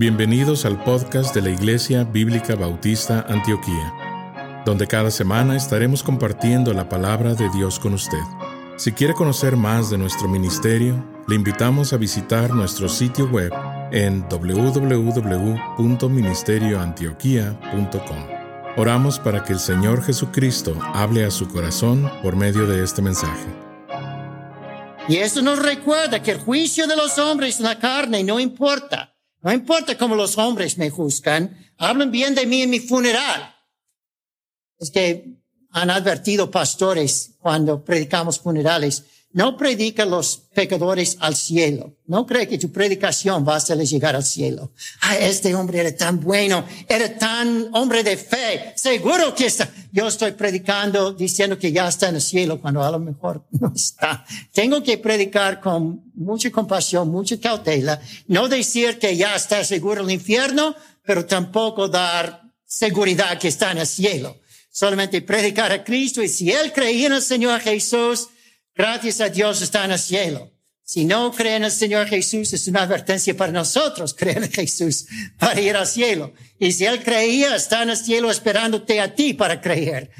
Bienvenidos al podcast de la Iglesia Bíblica Bautista Antioquía, donde cada semana estaremos compartiendo la palabra de Dios con usted. Si quiere conocer más de nuestro ministerio, le invitamos a visitar nuestro sitio web en www.ministerioantioquia.com. Oramos para que el Señor Jesucristo hable a su corazón por medio de este mensaje. Y eso nos recuerda que el juicio de los hombres en la carne no importa. No importa cómo los hombres me juzgan, hablan bien de mí en mi funeral. Es que han advertido pastores cuando predicamos funerales, no predica los pecadores al cielo. No cree que tu predicación va a hacerles llegar al cielo. Ah, este hombre era tan bueno, era tan hombre de fe. Seguro que está. Yo estoy predicando diciendo que ya está en el cielo cuando a lo mejor no está. Tengo que predicar con mucha compasión, mucha cautela. No decir que ya está seguro el infierno, pero tampoco dar seguridad que está en el cielo. Solamente predicar a Cristo y si él creía en el Señor Jesús, Gracias a Dios está en el cielo. Si no creen en el Señor Jesús, es una advertencia para nosotros creer en Jesús para ir al cielo. Y si Él creía, está en el cielo esperándote a ti para creer.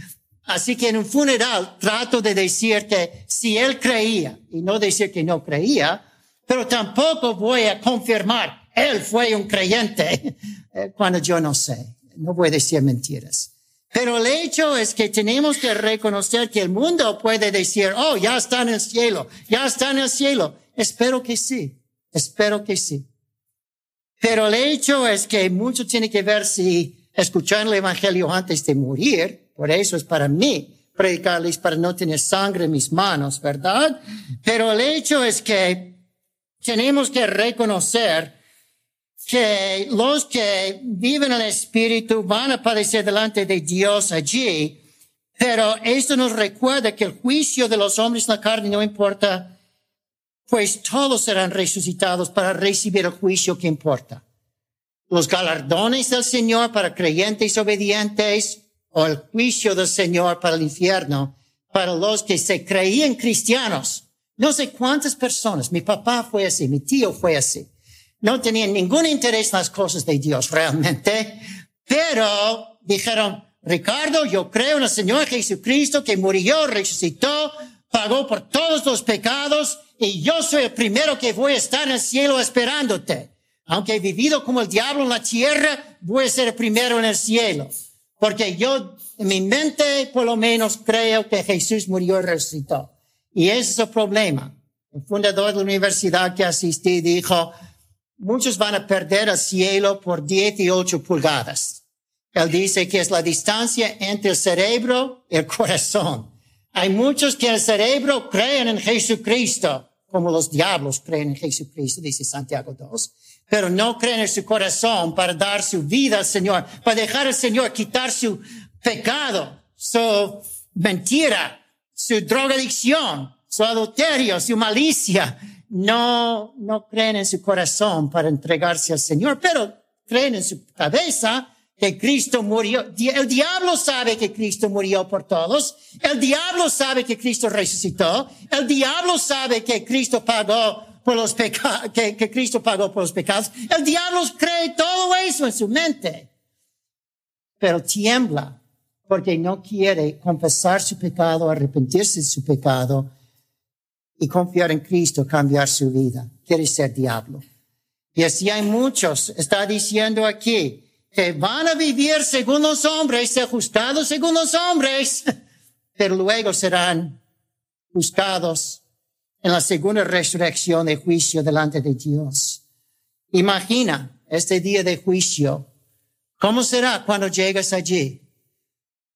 Así que en un funeral trato de decir que si Él creía, y no decir que no creía, pero tampoco voy a confirmar, Él fue un creyente, eh, cuando yo no sé. No voy a decir mentiras. Pero el hecho es que tenemos que reconocer que el mundo puede decir, oh, ya está en el cielo, ya está en el cielo. Espero que sí, espero que sí. Pero el hecho es que mucho tiene que ver si escuchar el Evangelio antes de morir, por eso es para mí predicarles para no tener sangre en mis manos, ¿verdad? Pero el hecho es que tenemos que reconocer que los que viven el Espíritu van a padecer delante de Dios allí, pero esto nos recuerda que el juicio de los hombres en la carne no importa, pues todos serán resucitados para recibir el juicio que importa. Los galardones del Señor para creyentes obedientes o el juicio del Señor para el infierno, para los que se creían cristianos. No sé cuántas personas, mi papá fue así, mi tío fue así no tenían ningún interés en las cosas de Dios realmente, pero dijeron, Ricardo, yo creo en el Señor Jesucristo que murió, resucitó, pagó por todos los pecados y yo soy el primero que voy a estar en el cielo esperándote. Aunque he vivido como el diablo en la tierra, voy a ser el primero en el cielo. Porque yo, en mi mente, por lo menos creo que Jesús murió y resucitó. Y ese es el problema. El fundador de la universidad que asistí dijo, muchos van a perder el cielo por 18 pulgadas. Él dice que es la distancia entre el cerebro y el corazón. Hay muchos que el cerebro creen en Jesucristo, como los diablos creen en Jesucristo, dice Santiago 2, pero no creen en su corazón para dar su vida al Señor, para dejar al Señor quitar su pecado, su mentira, su drogadicción, su adulterio, su malicia, no, no creen en su corazón para entregarse al Señor, pero creen en su cabeza que Cristo murió. El diablo sabe que Cristo murió por todos. El diablo sabe que Cristo resucitó. El diablo sabe que Cristo pagó por los pecados, que, que Cristo pagó por los pecados. El diablo cree todo eso en su mente. Pero tiembla porque no quiere confesar su pecado, arrepentirse de su pecado y confiar en Cristo, cambiar su vida. Quiere ser diablo. Y así hay muchos, está diciendo aquí, que van a vivir según los hombres, ser juzgados según los hombres, pero luego serán juzgados en la segunda resurrección de juicio delante de Dios. Imagina este día de juicio. ¿Cómo será cuando llegas allí?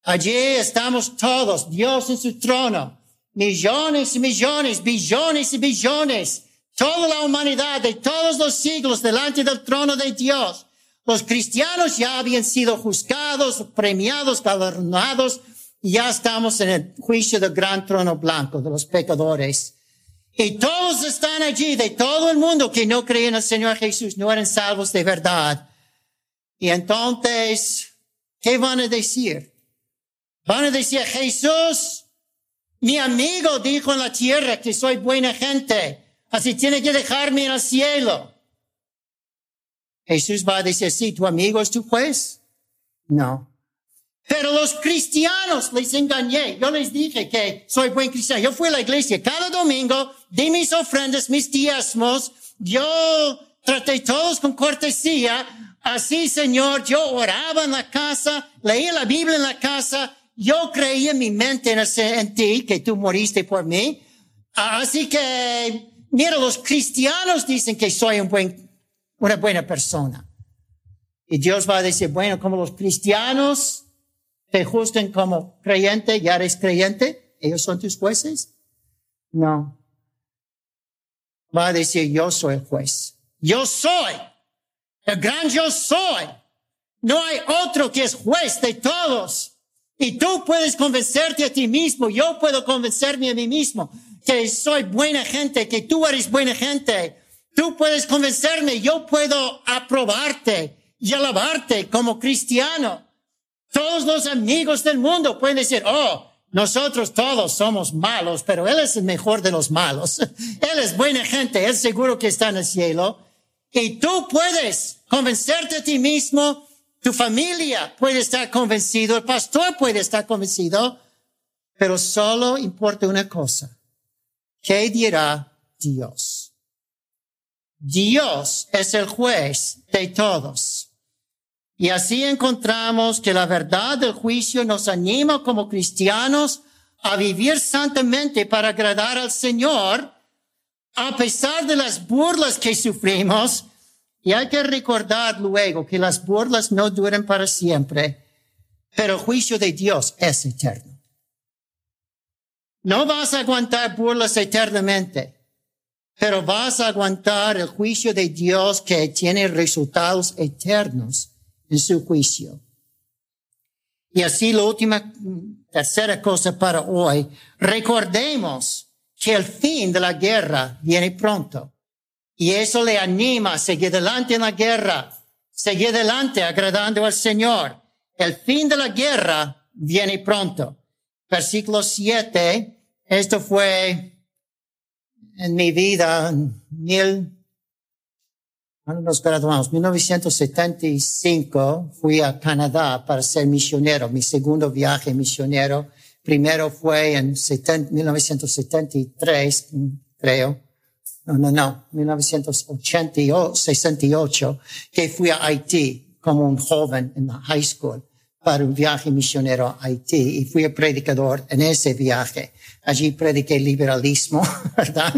Allí estamos todos, Dios en su trono, millones y millones, billones y billones, toda la humanidad de todos los siglos delante del trono de Dios. Los cristianos ya habían sido juzgados, premiados, galardonados, y ya estamos en el juicio del gran trono blanco de los pecadores. Y todos están allí, de todo el mundo que no creían en el Señor Jesús, no eran salvos de verdad. Y entonces, ¿qué van a decir? Van a decir, Jesús, mi amigo dijo en la tierra que soy buena gente, así tiene que dejarme en el cielo. Jesús va a decir, sí, tu amigo es tu juez. No. Pero los cristianos les engañé. Yo les dije que soy buen cristiano. Yo fui a la iglesia cada domingo, di mis ofrendas, mis diezmos. Yo traté todos con cortesía. Así, Señor, yo oraba en la casa, leía la Biblia en la casa. Yo creía en mi mente en, ti, que tú moriste por mí. Así que, mira, los cristianos dicen que soy un buen, una buena persona. Y Dios va a decir, bueno, como los cristianos te juzguen como creyente, ya eres creyente, ellos son tus jueces. No. Va a decir, yo soy el juez. Yo soy. El gran yo soy. No hay otro que es juez de todos. Y tú puedes convencerte a ti mismo. Yo puedo convencerme a mí mismo que soy buena gente, que tú eres buena gente. Tú puedes convencerme. Yo puedo aprobarte y alabarte como cristiano. Todos los amigos del mundo pueden decir, oh, nosotros todos somos malos, pero Él es el mejor de los malos. Él es buena gente, Él seguro que está en el cielo. Y tú puedes convencerte a ti mismo, tu familia puede estar convencido, el pastor puede estar convencido, pero solo importa una cosa. ¿Qué dirá Dios? Dios es el juez de todos. Y así encontramos que la verdad del juicio nos anima como cristianos a vivir santamente para agradar al Señor, a pesar de las burlas que sufrimos. Y hay que recordar luego que las burlas no duran para siempre, pero el juicio de Dios es eterno. No vas a aguantar burlas eternamente, pero vas a aguantar el juicio de Dios que tiene resultados eternos en su juicio. Y así la última, tercera cosa para hoy, recordemos que el fin de la guerra viene pronto. Y eso le anima a seguir adelante en la guerra, seguir adelante agradando al Señor. El fin de la guerra viene pronto. Versículo 7, esto fue en mi vida, mil cuando nos graduamos, 1975, fui a Canadá para ser misionero, mi segundo viaje misionero. Primero fue en 1973, creo. No, no, no, 1968, que fui a Haití como un joven en la high school para un viaje misionero a Haití y fui predicador en ese viaje. Allí prediqué liberalismo, ¿verdad?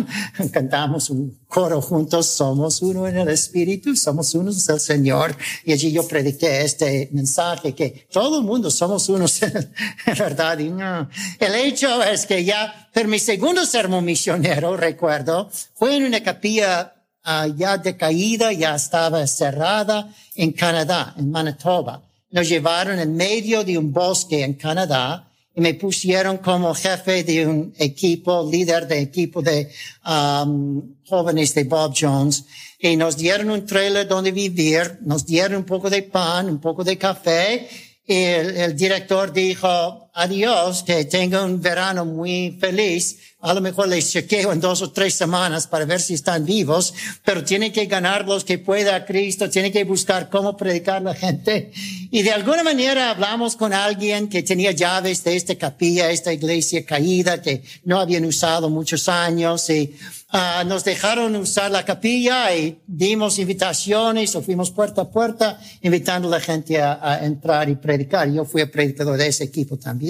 Cantamos un coro juntos, somos uno en el Espíritu, somos unos del Señor. Y allí yo prediqué este mensaje que todo el mundo somos unos, ¿verdad? Y no. El hecho es que ya, pero mi segundo sermón misionero, recuerdo, fue en una capilla uh, ya decaída, ya estaba cerrada en Canadá, en Manitoba nos llevaron en medio de un bosque en Canadá y me pusieron como jefe de un equipo, líder de equipo de um, jóvenes de Bob Jones. Y nos dieron un trailer donde vivir, nos dieron un poco de pan, un poco de café. Y el, director dijo, adiós, que tenga un verano muy feliz. A lo mejor les chequeo en dos o tres semanas para ver si están vivos, pero tienen que ganar los que pueda a Cristo, tienen que buscar cómo predicar a la gente. Y de alguna manera hablamos con alguien que tenía llaves de esta capilla, esta iglesia caída que no habían usado muchos años y Ah, nos dejaron usar la capilla y dimos invitaciones o fuimos puerta a puerta invitando a la gente a, entrar y predicar. Yo fui predicador de ese equipo también.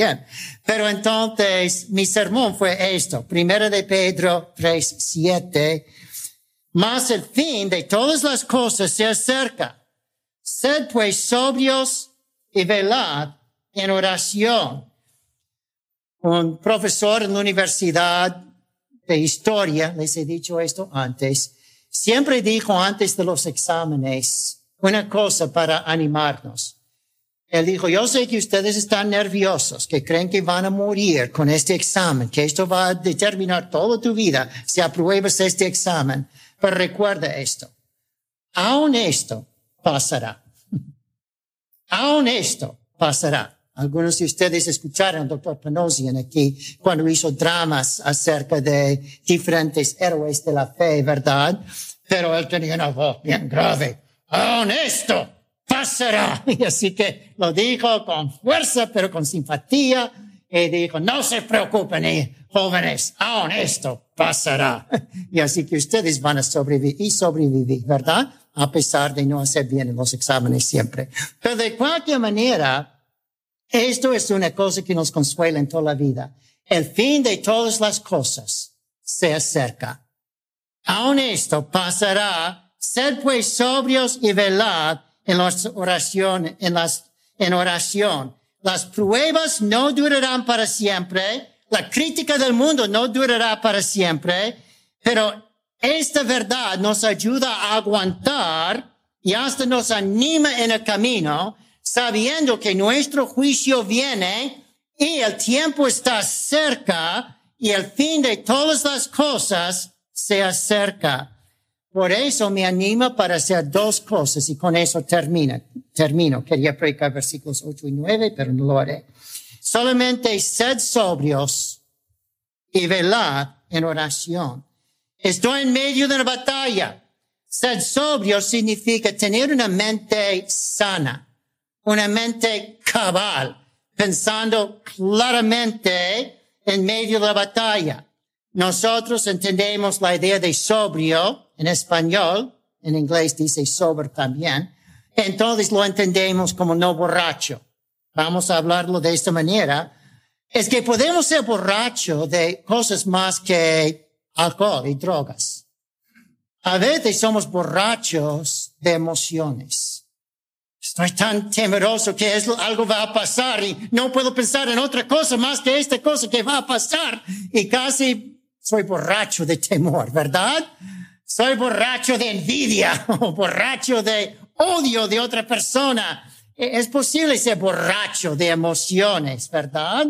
Pero entonces mi sermón fue esto. Primero de Pedro 3, 7. Más el fin de todas las cosas se acerca. Sed pues sobrios y velad en oración. Un profesor en la universidad de historia, les he dicho esto antes, siempre dijo antes de los exámenes una cosa para animarnos. Él dijo, yo sé que ustedes están nerviosos, que creen que van a morir con este examen, que esto va a determinar toda tu vida si apruebas este examen. Pero recuerda esto, aún esto pasará. aún esto pasará. Algunos de ustedes escucharon al doctor Panosian aquí cuando hizo dramas acerca de diferentes héroes de la fe, ¿verdad? Pero él tenía una voz bien grave. aún esto pasará. Y así que lo dijo con fuerza, pero con simpatía. Y dijo, no se preocupen, eh, jóvenes, aún esto pasará. Y así que ustedes van a sobrevivir y sobrevivir, ¿verdad? A pesar de no hacer bien en los exámenes siempre. Pero de cualquier manera, esto es una cosa que nos consuela en toda la vida. El fin de todas las cosas se acerca. Aún esto pasará. Sed pues sobrios y velad en las oraciones, en las, en oración. Las pruebas no durarán para siempre. La crítica del mundo no durará para siempre. Pero esta verdad nos ayuda a aguantar y hasta nos anima en el camino, sabiendo que nuestro juicio viene y el tiempo está cerca y el fin de todas las cosas se acerca. Por eso me anima para hacer dos cosas y con eso termina, termino. Quería predicar versículos 8 y 9, pero no lo haré. Solamente sed sobrios y velad en oración. Estoy en medio de una batalla. Sed sobrio significa tener una mente sana, una mente cabal, pensando claramente en medio de la batalla. Nosotros entendemos la idea de sobrio en español, en inglés dice sober también, entonces lo entendemos como no borracho. Vamos a hablarlo de esta manera. Es que podemos ser borracho de cosas más que alcohol y drogas. A veces somos borrachos de emociones. Estoy tan temeroso que es, algo va a pasar y no puedo pensar en otra cosa más que esta cosa que va a pasar y casi soy borracho de temor, ¿verdad? Soy borracho de envidia o borracho de odio de otra persona. E, es posible ser borracho de emociones, ¿verdad?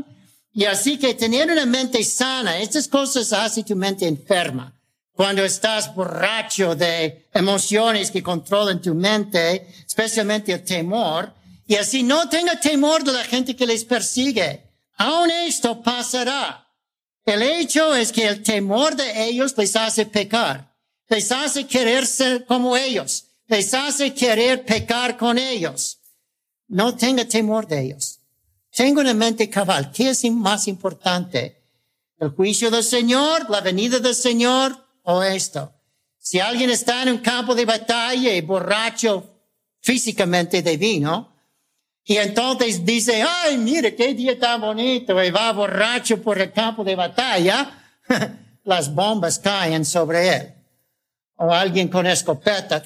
Y así que tener una mente sana, estas cosas hacen tu mente enferma. Cuando estás borracho de emociones que controlan tu mente, especialmente el temor, y así no tenga temor de la gente que les persigue. Aún esto pasará. El hecho es que el temor de ellos les hace pecar, les hace querer ser como ellos, les hace querer pecar con ellos. No tenga temor de ellos. Tenga una mente cabal. ¿Qué es más importante? ¿El juicio del Señor, la venida del Señor o esto? Si alguien está en un campo de batalla y borracho físicamente de vino, y entonces dice, ay, mire qué día tan bonito, y va borracho por el campo de batalla, las bombas caen sobre él. O alguien con escopeta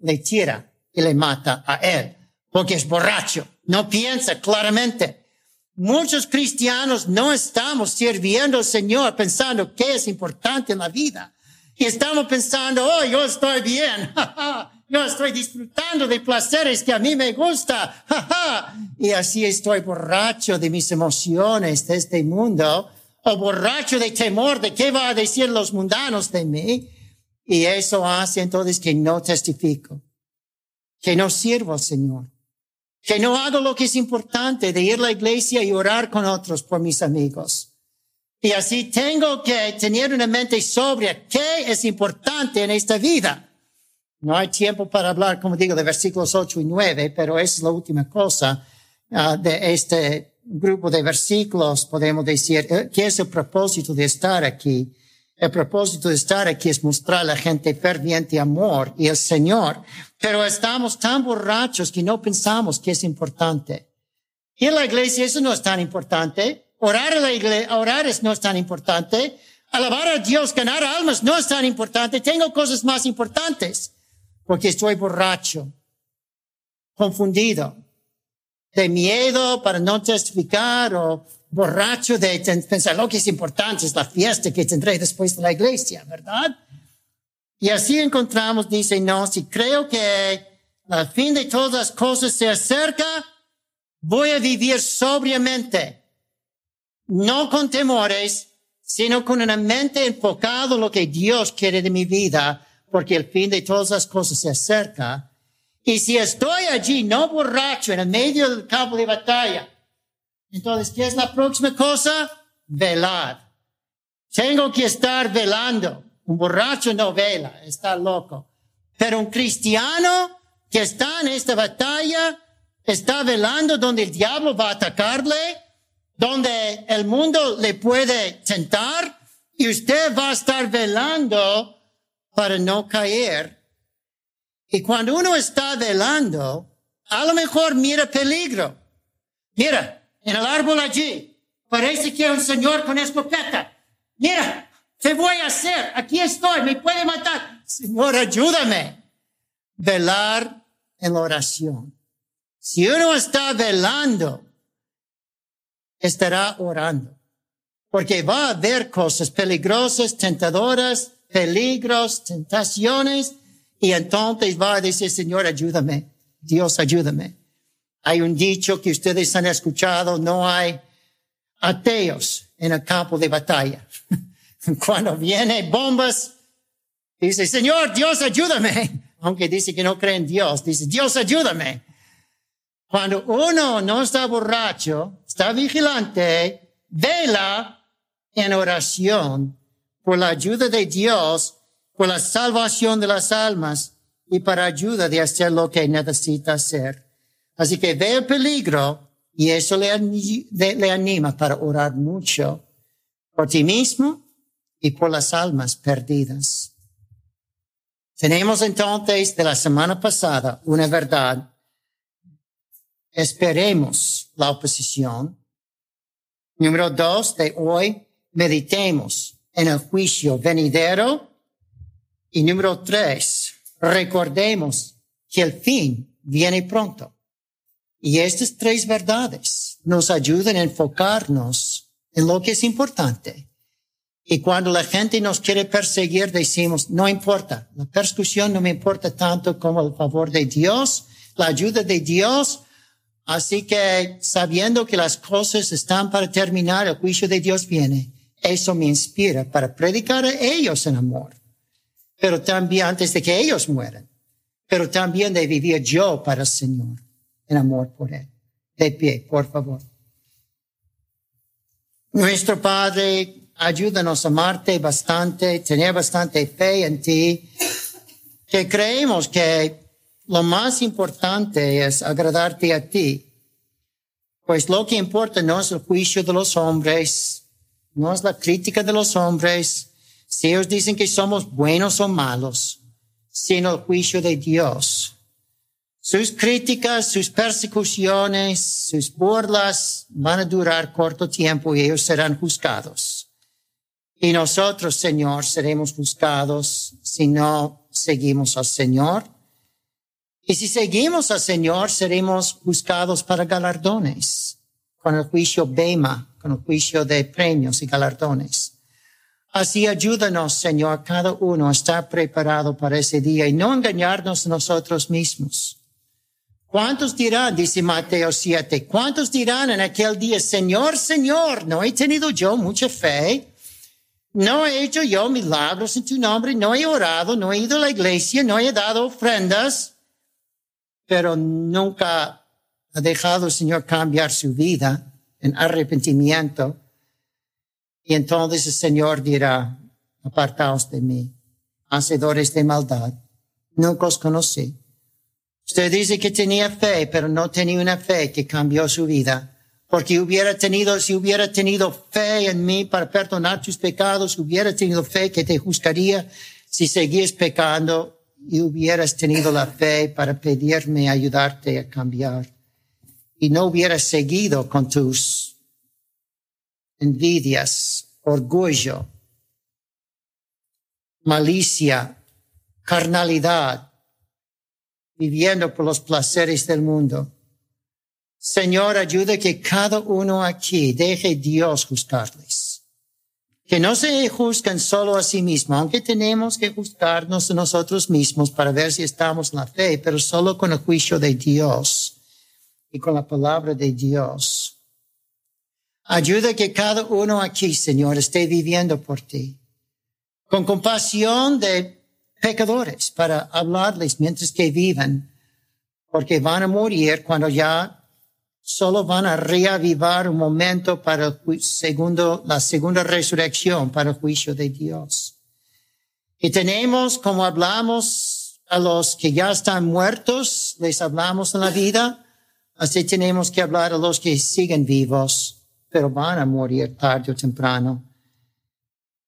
le tira y le mata a él, porque es borracho, no piensa claramente. Muchos cristianos no estamos sirviendo al Señor pensando qué es importante en la vida. Y estamos pensando, oh, yo estoy bien. Yo estoy disfrutando de placeres que a mí me gusta. y así estoy borracho de mis emociones de este mundo o borracho de temor de qué va a decir los mundanos de mí. Y eso hace entonces que no testifico, que no sirvo al Señor, que no hago lo que es importante de ir a la iglesia y orar con otros por mis amigos. Y así tengo que tener una mente sobria. ¿Qué es importante en esta vida? No hay tiempo para hablar, como digo, de versículos 8 y 9, pero es la última cosa uh, de este grupo de versículos, podemos decir, eh, ¿qué es el propósito de estar aquí? El propósito de estar aquí es mostrar a la gente ferviente amor y el Señor, pero estamos tan borrachos que no pensamos que es importante. Y en la iglesia eso no es tan importante. Orar en la iglesia, orar es, no es tan importante. Alabar a Dios, ganar almas no es tan importante. Tengo cosas más importantes porque estoy borracho, confundido, de miedo para no testificar o borracho de pensar lo que es importante es la fiesta que tendré después de la iglesia, ¿verdad? Y así encontramos, dice, no, si creo que al fin de todas las cosas se acerca, voy a vivir sobriamente, no con temores, sino con una mente enfocada en lo que Dios quiere de mi vida porque el fin de todas las cosas se acerca. Y si estoy allí, no borracho, en el medio del campo de batalla, entonces, ¿qué es la próxima cosa? Velar. Tengo que estar velando. Un borracho no vela, está loco. Pero un cristiano que está en esta batalla, está velando donde el diablo va a atacarle, donde el mundo le puede tentar y usted va a estar velando para no caer. Y cuando uno está velando, a lo mejor mira peligro. Mira, en el árbol allí, parece que un señor con escopeta. Mira, ¿qué voy a hacer? Aquí estoy, me puede matar. Señor, ayúdame. Velar en la oración. Si uno está velando, estará orando. Porque va a haber cosas peligrosas, tentadoras, peligros, tentaciones, y entonces va a decir, Señor, ayúdame. Dios, ayúdame. Hay un dicho que ustedes han escuchado, no hay ateos en el campo de batalla. Cuando vienen bombas, dice, Señor, Dios, ayúdame. Aunque dice que no cree en Dios, dice, Dios, ayúdame. Cuando uno no está borracho, está vigilante, vela en oración por la ayuda de Dios, por la salvación de las almas y para ayuda de hacer lo que necesita hacer. Así que ve el peligro y eso le, le anima para orar mucho por ti mismo y por las almas perdidas. Tenemos entonces de la semana pasada una verdad esperemos la oposición. Número dos, de hoy meditemos en el juicio venidero. Y número tres, recordemos que el fin viene pronto. Y estas tres verdades nos ayudan a enfocarnos en lo que es importante. Y cuando la gente nos quiere perseguir, decimos, no importa, la persecución no me importa tanto como el favor de Dios, la ayuda de Dios, Así que sabiendo que las cosas están para terminar, el juicio de Dios viene. Eso me inspira para predicar a ellos en amor. Pero también antes de que ellos mueran. Pero también de vivir yo para el Señor en amor por Él. De pie, por favor. Nuestro Padre, ayúdanos a amarte bastante, tener bastante fe en ti, que creemos que lo más importante es agradarte a ti. Pues lo que importa no es el juicio de los hombres, no es la crítica de los hombres, si ellos dicen que somos buenos o malos, sino el juicio de Dios. Sus críticas, sus persecuciones, sus burlas van a durar corto tiempo y ellos serán juzgados. Y nosotros, Señor, seremos juzgados si no seguimos al Señor y si seguimos al Señor, seremos buscados para galardones, con el juicio Bema, con el juicio de premios y galardones. Así ayúdanos, Señor, cada uno a estar preparado para ese día y no engañarnos nosotros mismos. ¿Cuántos dirán, dice Mateo 7, cuántos dirán en aquel día, Señor, Señor, no he tenido yo mucha fe, no he hecho yo milagros en tu nombre, no he orado, no he ido a la iglesia, no he dado ofrendas? pero nunca ha dejado el Señor cambiar su vida en arrepentimiento. Y entonces el Señor dirá, apartaos de mí, hacedores de maldad, nunca os conocí. Usted dice que tenía fe, pero no tenía una fe que cambió su vida. Porque hubiera tenido, si hubiera tenido fe en mí para perdonar tus pecados, hubiera tenido fe que te juzgaría si seguías pecando, y hubieras tenido la fe para pedirme ayudarte a cambiar y no hubieras seguido con tus envidias, orgullo, malicia, carnalidad, viviendo por los placeres del mundo. Señor, ayuda que cada uno aquí deje Dios juzgarles que no se juzgan solo a sí mismos, aunque tenemos que juzgarnos a nosotros mismos para ver si estamos en la fe, pero solo con el juicio de Dios y con la palabra de Dios. Ayuda que cada uno aquí, Señor, esté viviendo por ti, con compasión de pecadores para hablarles mientras que vivan, porque van a morir cuando ya solo van a reavivar un momento para el segundo, la segunda resurrección, para el juicio de Dios. Y tenemos, como hablamos a los que ya están muertos, les hablamos en la vida, así tenemos que hablar a los que siguen vivos, pero van a morir tarde o temprano.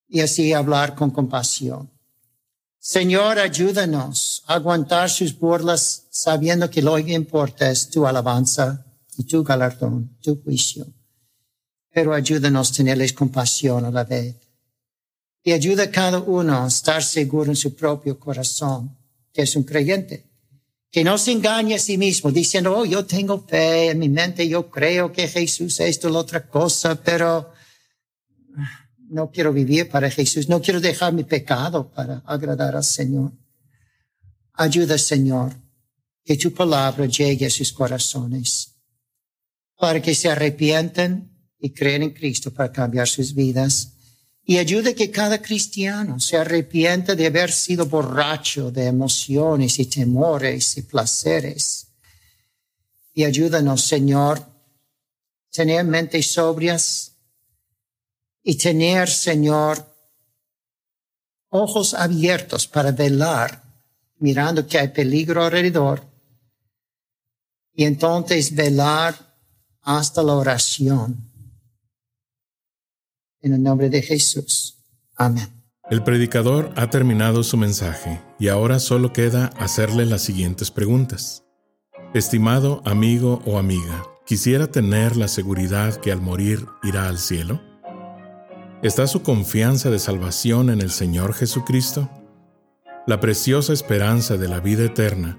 Y así hablar con compasión. Señor, ayúdanos a aguantar sus burlas sabiendo que lo que importa es tu alabanza y tu galardón, tu juicio. Pero ayúdanos a tenerles compasión a la vez. Y ayuda a cada uno a estar seguro en su propio corazón que es un creyente. Que no se engañe a sí mismo diciendo, oh, yo tengo fe en mi mente, yo creo que Jesús es esto, otra cosa, pero no quiero vivir para Jesús, no quiero dejar mi pecado para agradar al Señor. Ayuda, Señor, que tu palabra llegue a sus corazones para que se arrepientan y creen en Cristo para cambiar sus vidas y ayude que cada cristiano se arrepienta de haber sido borracho de emociones y temores y placeres. Y ayúdanos, Señor, tener mentes sobrias y tener, Señor, ojos abiertos para velar, mirando que hay peligro alrededor. Y entonces velar hasta la oración en el nombre de Jesús. Amén. El predicador ha terminado su mensaje y ahora solo queda hacerle las siguientes preguntas. Estimado amigo o amiga, ¿quisiera tener la seguridad que al morir irá al cielo? ¿Está su confianza de salvación en el Señor Jesucristo? La preciosa esperanza de la vida eterna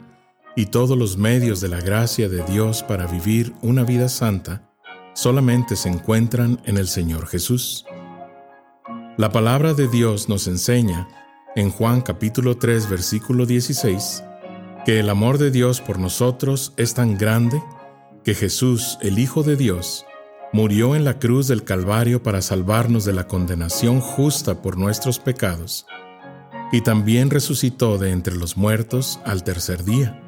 y todos los medios de la gracia de Dios para vivir una vida santa solamente se encuentran en el Señor Jesús. La palabra de Dios nos enseña, en Juan capítulo 3 versículo 16, que el amor de Dios por nosotros es tan grande que Jesús, el Hijo de Dios, murió en la cruz del Calvario para salvarnos de la condenación justa por nuestros pecados, y también resucitó de entre los muertos al tercer día.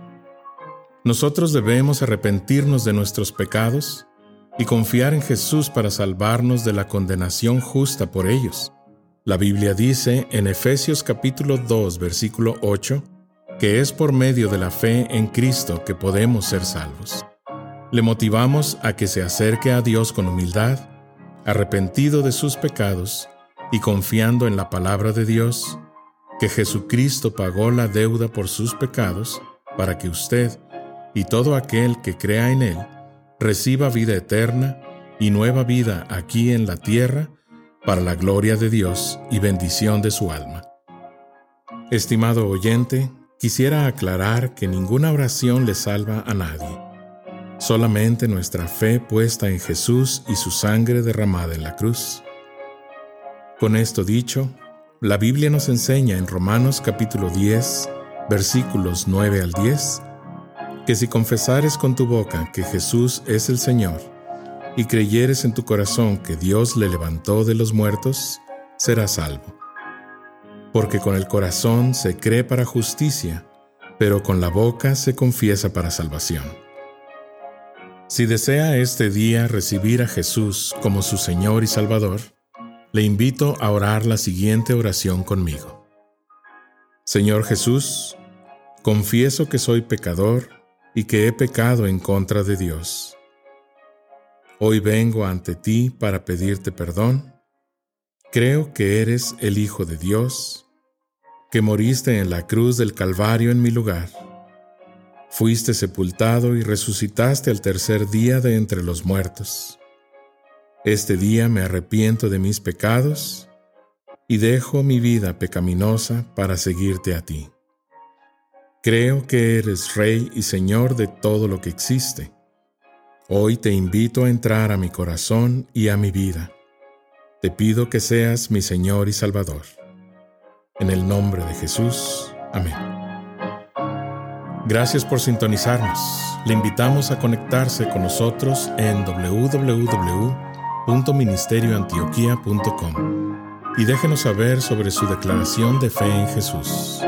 Nosotros debemos arrepentirnos de nuestros pecados y confiar en Jesús para salvarnos de la condenación justa por ellos. La Biblia dice en Efesios capítulo 2 versículo 8 que es por medio de la fe en Cristo que podemos ser salvos. Le motivamos a que se acerque a Dios con humildad, arrepentido de sus pecados y confiando en la palabra de Dios, que Jesucristo pagó la deuda por sus pecados para que usted y todo aquel que crea en Él reciba vida eterna y nueva vida aquí en la tierra para la gloria de Dios y bendición de su alma. Estimado oyente, quisiera aclarar que ninguna oración le salva a nadie. Solamente nuestra fe puesta en Jesús y su sangre derramada en la cruz. Con esto dicho, la Biblia nos enseña en Romanos capítulo 10, versículos 9 al 10, que si confesares con tu boca que Jesús es el Señor, y creyeres en tu corazón que Dios le levantó de los muertos, serás salvo. Porque con el corazón se cree para justicia, pero con la boca se confiesa para salvación. Si desea este día recibir a Jesús como su Señor y Salvador, le invito a orar la siguiente oración conmigo. Señor Jesús, confieso que soy pecador y que he pecado en contra de Dios Hoy vengo ante ti para pedirte perdón. Creo que eres el Hijo de Dios, que moriste en la cruz del Calvario en mi lugar. Fuiste sepultado y resucitaste al tercer día de entre los muertos. Este día me arrepiento de mis pecados y dejo mi vida pecaminosa para seguirte a ti. Creo que eres Rey y Señor de todo lo que existe Hoy te invito a entrar a mi corazón y a mi vida. Te pido que seas mi Señor y Salvador. En el nombre de Jesús. Amén. Gracias por sintonizarnos. Le invitamos a conectarse con nosotros en www.ministerioantioquia.com y déjenos saber sobre su declaración de fe en Jesús.